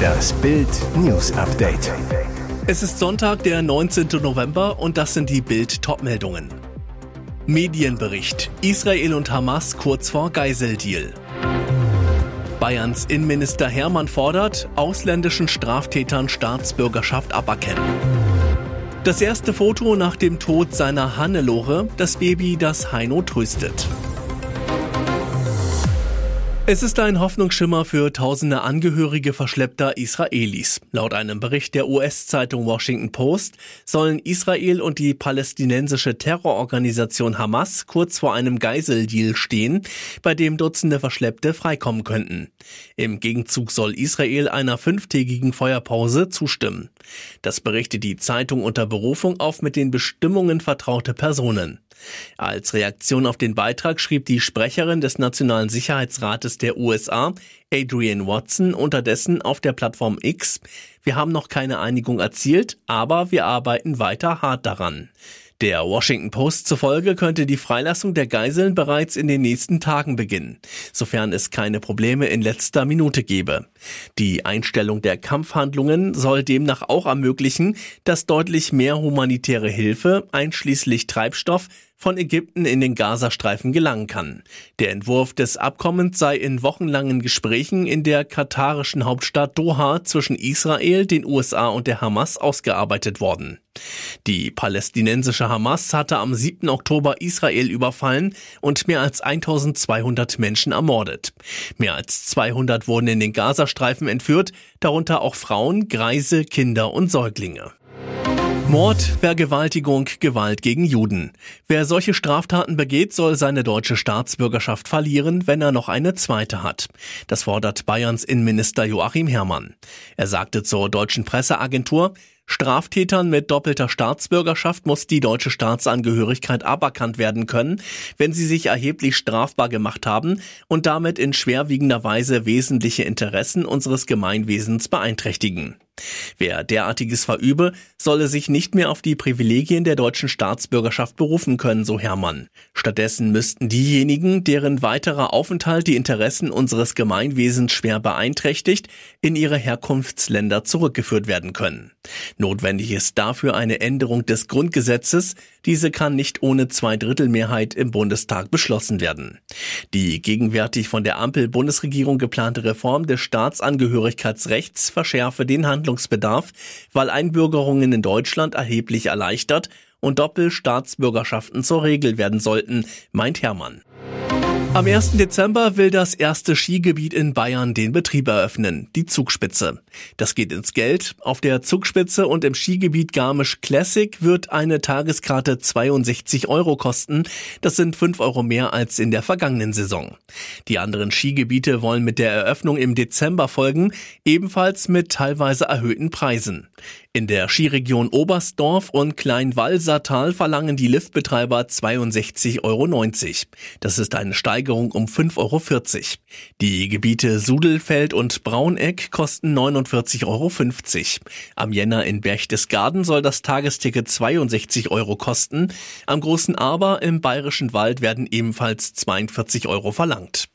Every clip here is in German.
Das Bild News Update. Es ist Sonntag, der 19. November und das sind die Bild Topmeldungen. Medienbericht: Israel und Hamas kurz vor Geiseldeal. Bayerns Innenminister Hermann fordert, ausländischen Straftätern Staatsbürgerschaft aberkennen. Das erste Foto nach dem Tod seiner Hannelore, das Baby, das Heino tröstet. Es ist ein Hoffnungsschimmer für tausende Angehörige verschleppter Israelis. Laut einem Bericht der US-Zeitung Washington Post sollen Israel und die palästinensische Terrororganisation Hamas kurz vor einem Geiseldeal stehen, bei dem Dutzende Verschleppte freikommen könnten. Im Gegenzug soll Israel einer fünftägigen Feuerpause zustimmen. Das berichtet die Zeitung unter Berufung auf mit den Bestimmungen vertraute Personen. Als Reaktion auf den Beitrag schrieb die Sprecherin des Nationalen Sicherheitsrates der USA, Adrian Watson, unterdessen auf der Plattform X, wir haben noch keine Einigung erzielt, aber wir arbeiten weiter hart daran. Der Washington Post zufolge könnte die Freilassung der Geiseln bereits in den nächsten Tagen beginnen, sofern es keine Probleme in letzter Minute gebe. Die Einstellung der Kampfhandlungen soll demnach auch ermöglichen, dass deutlich mehr humanitäre Hilfe, einschließlich Treibstoff, von Ägypten in den Gazastreifen gelangen kann. Der Entwurf des Abkommens sei in wochenlangen Gesprächen in der katarischen Hauptstadt Doha zwischen Israel, den USA und der Hamas ausgearbeitet worden. Die palästinensische Hamas hatte am 7. Oktober Israel überfallen und mehr als 1200 Menschen ermordet. Mehr als 200 wurden in den Gazastreifen entführt, darunter auch Frauen, Greise, Kinder und Säuglinge. Mord, Vergewaltigung, Gewalt gegen Juden. Wer solche Straftaten begeht, soll seine deutsche Staatsbürgerschaft verlieren, wenn er noch eine zweite hat. Das fordert Bayerns Innenminister Joachim Herrmann. Er sagte zur deutschen Presseagentur, Straftätern mit doppelter Staatsbürgerschaft muss die deutsche Staatsangehörigkeit aberkannt werden können, wenn sie sich erheblich strafbar gemacht haben und damit in schwerwiegender Weise wesentliche Interessen unseres Gemeinwesens beeinträchtigen. Wer derartiges verübe, solle sich nicht mehr auf die Privilegien der deutschen Staatsbürgerschaft berufen können, so Hermann. Stattdessen müssten diejenigen, deren weiterer Aufenthalt die Interessen unseres Gemeinwesens schwer beeinträchtigt, in ihre Herkunftsländer zurückgeführt werden können. Notwendig ist dafür eine Änderung des Grundgesetzes, diese kann nicht ohne Zweidrittelmehrheit im Bundestag beschlossen werden. Die gegenwärtig von der Ampel-Bundesregierung geplante Reform des Staatsangehörigkeitsrechts verschärfe den Handlungsbedarf, weil Einbürgerungen in Deutschland erheblich erleichtert und Doppelstaatsbürgerschaften zur Regel werden sollten, meint Hermann. Am 1. Dezember will das erste Skigebiet in Bayern den Betrieb eröffnen, die Zugspitze. Das geht ins Geld. Auf der Zugspitze und im Skigebiet Garmisch Classic wird eine Tageskarte 62 Euro kosten. Das sind 5 Euro mehr als in der vergangenen Saison. Die anderen Skigebiete wollen mit der Eröffnung im Dezember folgen, ebenfalls mit teilweise erhöhten Preisen. In der Skiregion Oberstdorf und Kleinwalsertal verlangen die Liftbetreiber 62,90 Euro. Das ist eine Steigerung um 5,40 Euro. Die Gebiete Sudelfeld und Brauneck kosten 49,50 Euro. Am Jänner in Berchtesgaden soll das Tagesticket 62 Euro kosten. Am Großen Aber im Bayerischen Wald werden ebenfalls 42 Euro verlangt.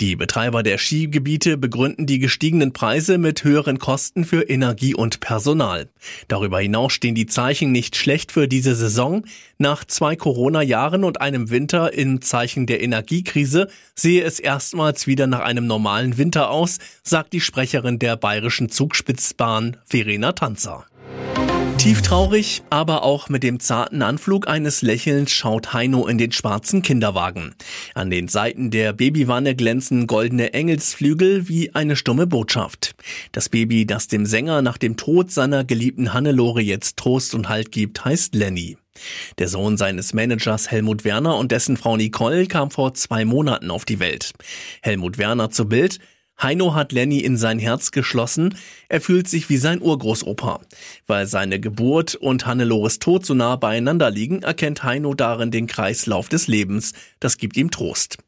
Die Betreiber der Skigebiete begründen die gestiegenen Preise mit höheren Kosten für Energie und Personal. Darüber hinaus stehen die Zeichen nicht schlecht für diese Saison. Nach zwei Corona-Jahren und einem Winter im Zeichen der Energiekrise sehe es erstmals wieder nach einem normalen Winter aus, sagt die Sprecherin der bayerischen Zugspitzbahn Verena Tanzer. Tief traurig, aber auch mit dem zarten Anflug eines Lächelns schaut Heino in den schwarzen Kinderwagen. An den Seiten der Babywanne glänzen goldene Engelsflügel wie eine stumme Botschaft. Das Baby, das dem Sänger nach dem Tod seiner geliebten Hannelore jetzt Trost und Halt gibt, heißt Lenny. Der Sohn seines Managers Helmut Werner und dessen Frau Nicole kam vor zwei Monaten auf die Welt. Helmut Werner zu Bild, Heino hat Lenny in sein Herz geschlossen. Er fühlt sich wie sein Urgroßopa. Weil seine Geburt und Hannelores Tod so nah beieinander liegen, erkennt Heino darin den Kreislauf des Lebens. Das gibt ihm Trost.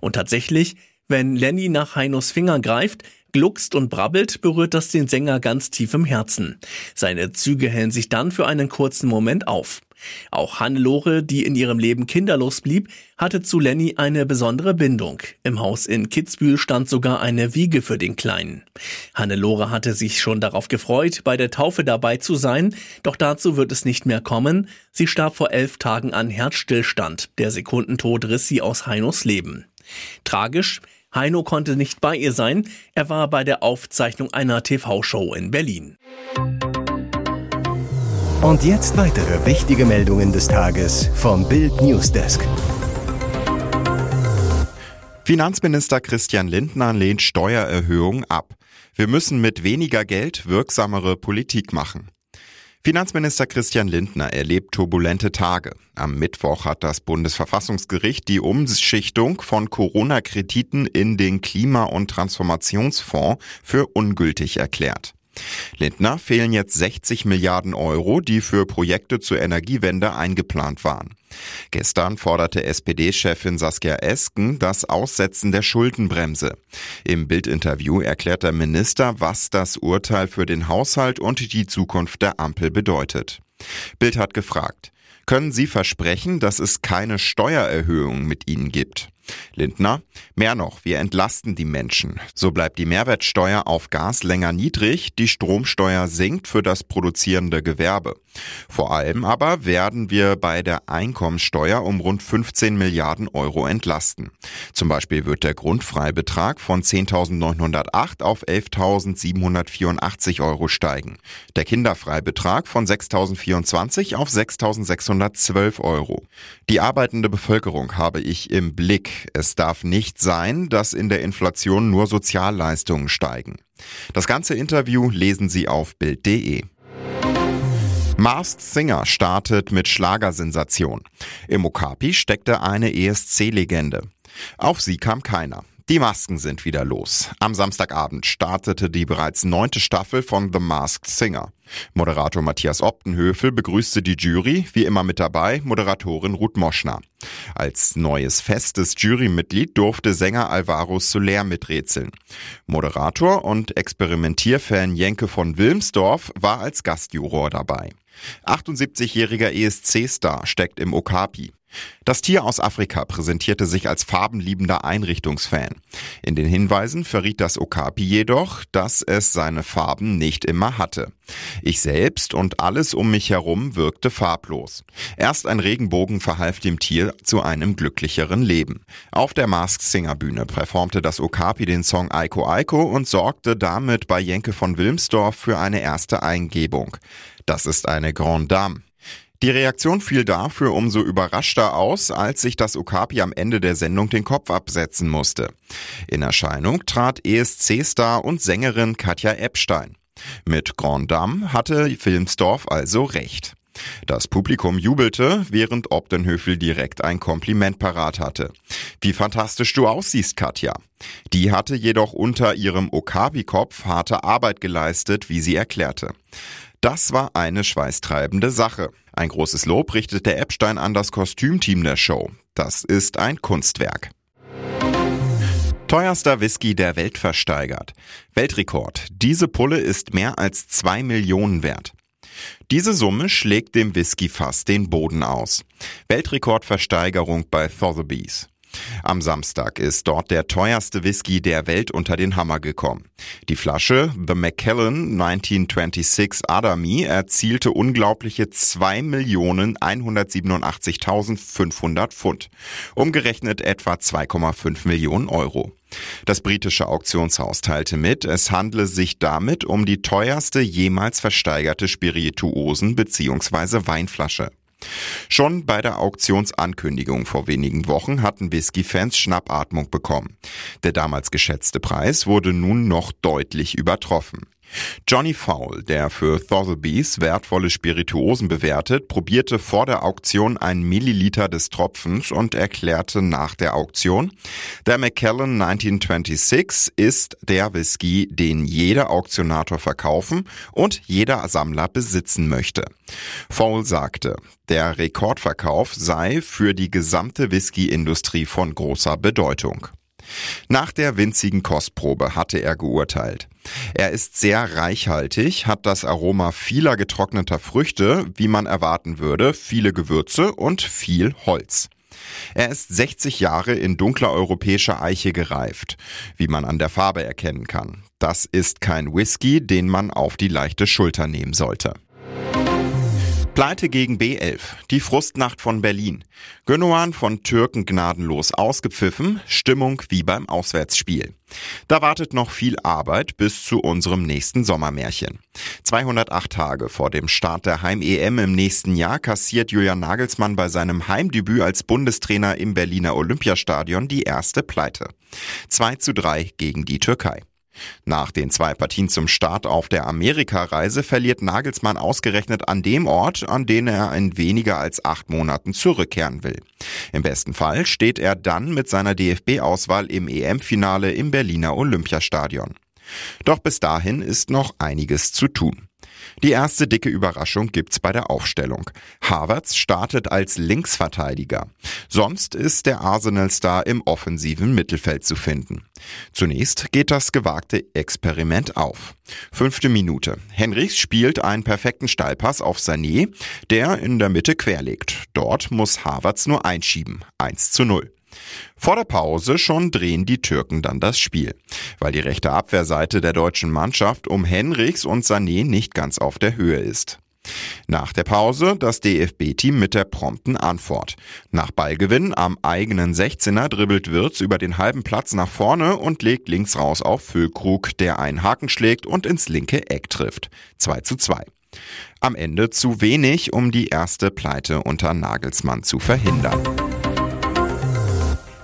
Und tatsächlich, wenn Lenny nach Heinos Finger greift, Gluckst und brabbelt berührt das den Sänger ganz tief im Herzen. Seine Züge hellen sich dann für einen kurzen Moment auf. Auch Hannelore, die in ihrem Leben kinderlos blieb, hatte zu Lenny eine besondere Bindung. Im Haus in Kitzbühel stand sogar eine Wiege für den Kleinen. Hannelore hatte sich schon darauf gefreut, bei der Taufe dabei zu sein, doch dazu wird es nicht mehr kommen. Sie starb vor elf Tagen an Herzstillstand. Der Sekundentod riss sie aus Heinos Leben. Tragisch, Heino konnte nicht bei ihr sein, er war bei der Aufzeichnung einer TV-Show in Berlin. Und jetzt weitere wichtige Meldungen des Tages vom Bild Newsdesk. Finanzminister Christian Lindner lehnt Steuererhöhung ab. Wir müssen mit weniger Geld wirksamere Politik machen. Finanzminister Christian Lindner erlebt turbulente Tage. Am Mittwoch hat das Bundesverfassungsgericht die Umschichtung von Corona-Krediten in den Klima- und Transformationsfonds für ungültig erklärt. Lindner fehlen jetzt 60 Milliarden Euro, die für Projekte zur Energiewende eingeplant waren. Gestern forderte SPD-Chefin Saskia Esken das Aussetzen der Schuldenbremse. Im Bildinterview erklärt der Minister, was das Urteil für den Haushalt und die Zukunft der Ampel bedeutet. Bild hat gefragt, können Sie versprechen, dass es keine Steuererhöhung mit Ihnen gibt? Lindner, mehr noch, wir entlasten die Menschen. So bleibt die Mehrwertsteuer auf Gas länger niedrig, die Stromsteuer sinkt für das produzierende Gewerbe. Vor allem aber werden wir bei der Einkommensteuer um rund 15 Milliarden Euro entlasten. Zum Beispiel wird der Grundfreibetrag von 10.908 auf 11.784 Euro steigen. Der Kinderfreibetrag von 6.024 auf 6.612 Euro. Die arbeitende Bevölkerung habe ich im Blick. Es darf nicht sein, dass in der Inflation nur Sozialleistungen steigen. Das ganze Interview lesen Sie auf Bild.de. Masked Singer startet mit Schlagersensation. Im Okapi steckte eine ESC-Legende. Auf sie kam keiner. Die Masken sind wieder los. Am Samstagabend startete die bereits neunte Staffel von The Masked Singer. Moderator Matthias Optenhöfel begrüßte die Jury, wie immer mit dabei Moderatorin Ruth Moschner. Als neues festes Jurymitglied durfte Sänger Alvaro Soler miträtseln. Moderator und Experimentierfan Jenke von Wilmsdorf war als Gastjuror dabei. 78-jähriger ESC-Star steckt im Okapi. Das Tier aus Afrika präsentierte sich als farbenliebender Einrichtungsfan. In den Hinweisen verriet das Okapi jedoch, dass es seine Farben nicht immer hatte. Ich selbst und alles um mich herum wirkte farblos. Erst ein Regenbogen verhalf dem Tier zu einem glücklicheren Leben. Auf der Mask Singer Bühne performte das Okapi den Song Aiko Aiko und sorgte damit bei Jenke von Wilmsdorf für eine erste Eingebung. Das ist eine Grande Dame. Die Reaktion fiel dafür umso überraschter aus, als sich das Okapi am Ende der Sendung den Kopf absetzen musste. In Erscheinung trat ESC-Star und Sängerin Katja Epstein. Mit Grand Dame hatte Filmsdorf also recht. Das Publikum jubelte, während Obdenhöfel direkt ein Kompliment parat hatte. Wie fantastisch du aussiehst, Katja. Die hatte jedoch unter ihrem Okapi-Kopf harte Arbeit geleistet, wie sie erklärte. Das war eine schweißtreibende Sache. Ein großes Lob richtete Epstein an das Kostümteam der Show. Das ist ein Kunstwerk. Teuerster Whisky der Welt versteigert. Weltrekord. Diese Pulle ist mehr als zwei Millionen wert. Diese Summe schlägt dem Whisky-Fass den Boden aus. Weltrekordversteigerung bei Sotheby's. Am Samstag ist dort der teuerste Whisky der Welt unter den Hammer gekommen. Die Flasche The Macallan 1926 Adami erzielte unglaubliche 2.187.500 Pfund, umgerechnet etwa 2,5 Millionen Euro. Das britische Auktionshaus teilte mit, es handle sich damit um die teuerste jemals versteigerte Spirituosen- bzw. Weinflasche. Schon bei der Auktionsankündigung vor wenigen Wochen hatten Whisky-Fans Schnappatmung bekommen. Der damals geschätzte Preis wurde nun noch deutlich übertroffen. Johnny Fowle, der für Thotheby's wertvolle Spirituosen bewertet, probierte vor der Auktion einen Milliliter des Tropfens und erklärte nach der Auktion, der Macallan 1926 ist der Whisky, den jeder Auktionator verkaufen und jeder Sammler besitzen möchte. Fowle sagte, der Rekordverkauf sei für die gesamte Whisky-Industrie von großer Bedeutung. Nach der winzigen Kostprobe hatte er geurteilt. Er ist sehr reichhaltig, hat das Aroma vieler getrockneter Früchte, wie man erwarten würde, viele Gewürze und viel Holz. Er ist 60 Jahre in dunkler europäischer Eiche gereift, wie man an der Farbe erkennen kann. Das ist kein Whisky, den man auf die leichte Schulter nehmen sollte. Pleite gegen B11. Die Frustnacht von Berlin. Gündogan von Türken gnadenlos ausgepfiffen. Stimmung wie beim Auswärtsspiel. Da wartet noch viel Arbeit bis zu unserem nächsten Sommermärchen. 208 Tage vor dem Start der Heim-EM im nächsten Jahr kassiert Julian Nagelsmann bei seinem Heimdebüt als Bundestrainer im Berliner Olympiastadion die erste Pleite. 2 zu 3 gegen die Türkei. Nach den zwei Partien zum Start auf der Amerikareise verliert Nagelsmann ausgerechnet an dem Ort, an den er in weniger als acht Monaten zurückkehren will. Im besten Fall steht er dann mit seiner DFB-Auswahl im EM-Finale im Berliner Olympiastadion. Doch bis dahin ist noch einiges zu tun. Die erste dicke Überraschung gibt's bei der Aufstellung. Havertz startet als Linksverteidiger. Sonst ist der Arsenal-Star im offensiven Mittelfeld zu finden. Zunächst geht das gewagte Experiment auf. Fünfte Minute. Henrichs spielt einen perfekten Steilpass auf Sané, der in der Mitte querlegt. Dort muss Havertz nur einschieben. 1 zu 0. Vor der Pause schon drehen die Türken dann das Spiel, weil die rechte Abwehrseite der deutschen Mannschaft um Henrichs und Sané nicht ganz auf der Höhe ist. Nach der Pause das DFB-Team mit der prompten Antwort. Nach Ballgewinn am eigenen 16er dribbelt Wirz über den halben Platz nach vorne und legt links raus auf Füllkrug, der einen Haken schlägt und ins linke Eck trifft. 2 zu 2. Am Ende zu wenig, um die erste Pleite unter Nagelsmann zu verhindern.